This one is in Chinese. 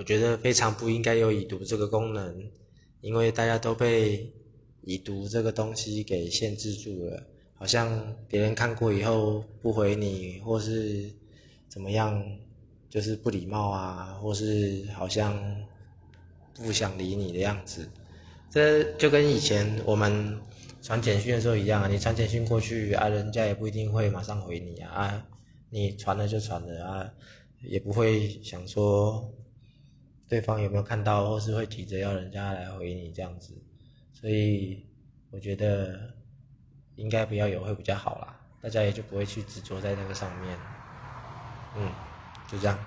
我觉得非常不应该有已读这个功能，因为大家都被已读这个东西给限制住了，好像别人看过以后不回你，或是怎么样，就是不礼貌啊，或是好像不想理你的样子。这就跟以前我们传简讯的时候一样啊，你传简讯过去啊，人家也不一定会马上回你啊，啊，你传了就传了啊，也不会想说。对方有没有看到，或是会急着要人家来回你这样子，所以我觉得应该不要有会比较好啦，大家也就不会去执着在那个上面，嗯，就这样。